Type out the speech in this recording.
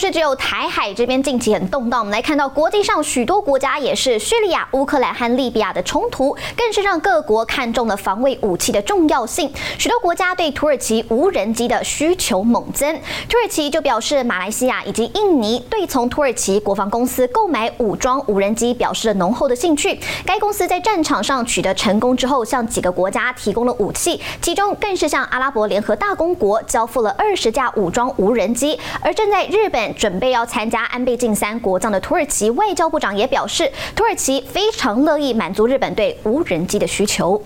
是只有台海这边近期很动荡，我们来看到国际上许多国家也是叙利亚、乌克兰和利比亚的冲突，更是让各国看中了防卫武器的重要性。许多国家对土耳其无人机的需求猛增，土耳其就表示，马来西亚以及印尼对从土耳其国防公司购买武装无人机表示了浓厚的兴趣。该公司在战场上取得成功之后，向几个国家提供了武器，其中更是向阿拉伯联合大公国交付了二十架武装无人机，而正在日本。准备要参加安倍晋三国葬的土耳其外交部长也表示，土耳其非常乐意满足日本对无人机的需求。